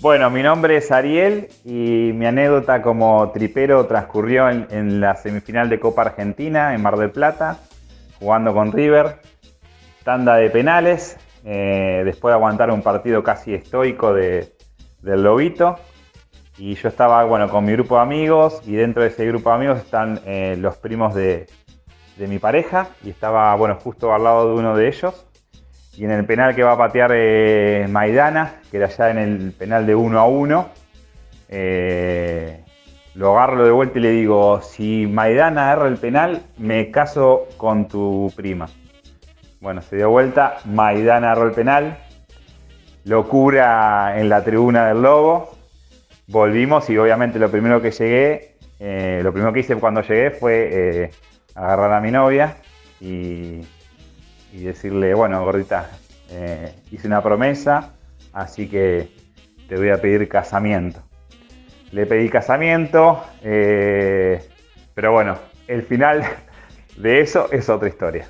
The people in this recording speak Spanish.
Bueno, mi nombre es Ariel y mi anécdota como tripero transcurrió en, la semifinal de Copa Argentina en Mar del Plata, jugando con River, tanda de penales, eh, después de aguantar un partido casi estoico de, del Lobito. Y yo estaba bueno, con mi grupo de amigos y dentro de ese grupo de amigos están eh, los primos de, de mi pareja y estaba bueno, justo al lado de uno de ellos. Y en el penal que va a patear eh, Maidana, que era ya en el penal de 1 a 1, eh, lo agarro de vuelta y le digo, si Maidana agarra el penal, me caso con tu prima. Bueno, se dio vuelta, Maidana agarró el penal, locura en la tribuna del Lobo, volvimos y obviamente lo primero que llegué, eh, lo primero que hice cuando llegué fue agarrar a mi novia y, decirle, bueno, gordita, eh, hice una promesa, así que te voy a pedir casamiento. Le pedí casamiento, eh, pero bueno, el final de eso es otra historia.